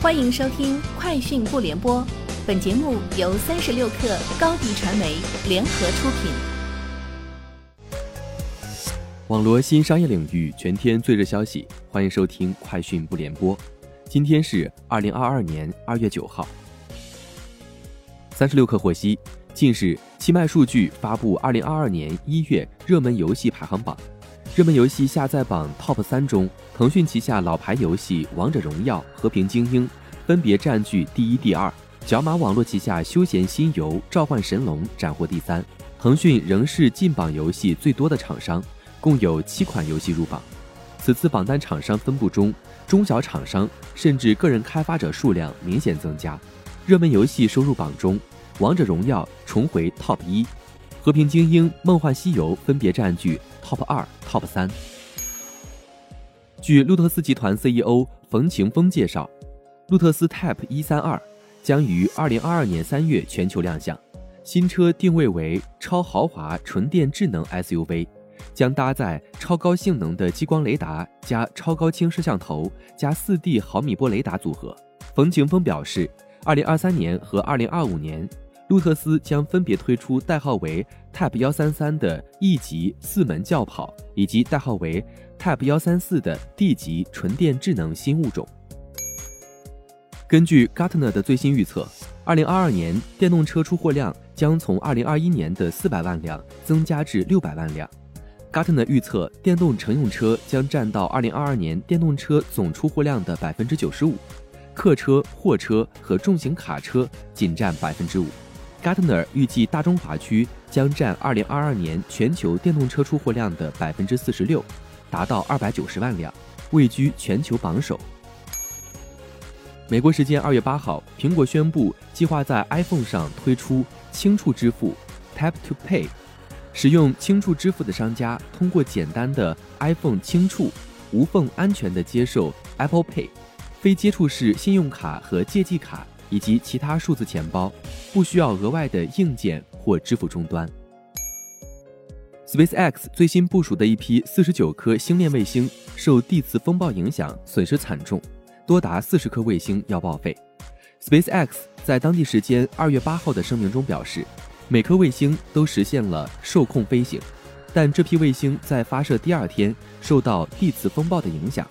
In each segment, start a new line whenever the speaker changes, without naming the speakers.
欢迎收听《快讯不联播》，本节目由三十六克高低传媒联合出品。
网罗新商业领域全天最热消息，欢迎收听《快讯不联播》。今天是二零二二年二月九号。三十六氪获悉，近日，七麦数据发布二零二二年一月热门游戏排行榜，热门游戏下载榜 TOP 三中。腾讯旗下老牌游戏《王者荣耀》《和平精英》分别占据第一、第二，角马网络旗下休闲新游《召唤神龙》斩获第三。腾讯仍是进榜游戏最多的厂商，共有七款游戏入榜。此次榜单厂商分布中，中小厂商甚至个人开发者数量明显增加。热门游戏收入榜中，《王者荣耀》重回 TOP 一，《和平精英》《梦幻西游》分别占据 TOP 二、TOP 三。据路特斯集团 CEO 冯晴峰介绍，路特斯 Type 一三二将于二零二二年三月全球亮相。新车定位为超豪华纯电智能 SUV，将搭载超高性能的激光雷达加超高清摄像头加四 D 毫米波雷达组合。冯晴峰表示，二零二三年和二零二五年，路特斯将分别推出代号为 Type 幺三三的 E 级四门轿跑，以及代号为。Type 幺三四的 D 级纯电智能新物种。根据 Gartner 的最新预测，二零二二年电动车出货量将从二零二一年的四百万辆增加至六百万辆。Gartner 预测，电动乘用车将占到二零二二年电动车总出货量的百分之九十五，客车、货车和重型卡车仅占百分之五。Gartner 预计大中华区将占二零二二年全球电动车出货量的百分之四十六。达到二百九十万辆，位居全球榜首。美国时间二月八号，苹果宣布计划在 iPhone 上推出轻触支付 （Tap to Pay）。使用轻触支付的商家通过简单的 iPhone 轻触，无缝安全的接受 Apple Pay、非接触式信用卡和借记卡以及其他数字钱包，不需要额外的硬件或支付终端。SpaceX 最新部署的一批四十九颗星链卫星受地磁风暴影响，损失惨重，多达四十颗卫星要报废。SpaceX 在当地时间二月八号的声明中表示，每颗卫星都实现了受控飞行，但这批卫星在发射第二天受到地磁风暴的影响。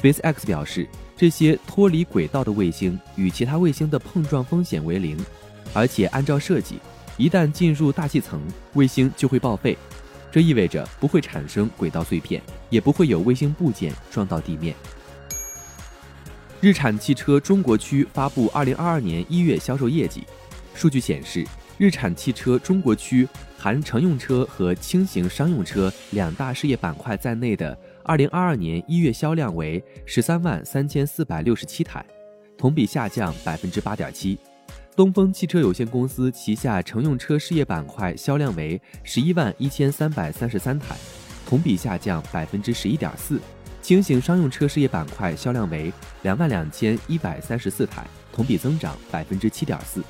SpaceX 表示，这些脱离轨道的卫星与其他卫星的碰撞风险为零，而且按照设计，一旦进入大气层，卫星就会报废。这意味着不会产生轨道碎片，也不会有卫星部件撞到地面。日产汽车中国区发布二零二二年一月销售业绩，数据显示，日产汽车中国区含乘用车和轻型商用车两大事业板块在内的二零二二年一月销量为十三万三千四百六十七台，同比下降百分之八点七。东风汽车有限公司旗下乘用车事业板块销量为十一万一千三百三十三台，同比下降百分之十一点四；轻型商用车事业板块销量为两万两千一百三十四台，同比增长百分之七点四。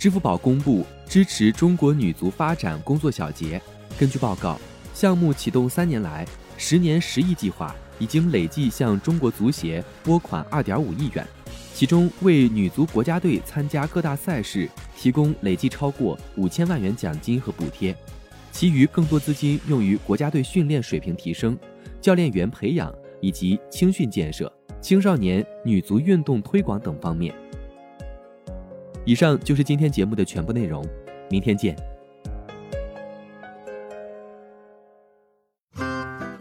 支付宝公布支持中国女足发展工作小结，根据报告，项目启动三年来，十年十亿计划已经累计向中国足协拨款二点五亿元。其中，为女足国家队参加各大赛事提供累计超过五千万元奖金和补贴，其余更多资金用于国家队训练水平提升、教练员培养以及青训建设、青少年女足运动推广等方面。以上就是今天节目的全部内容，明天见。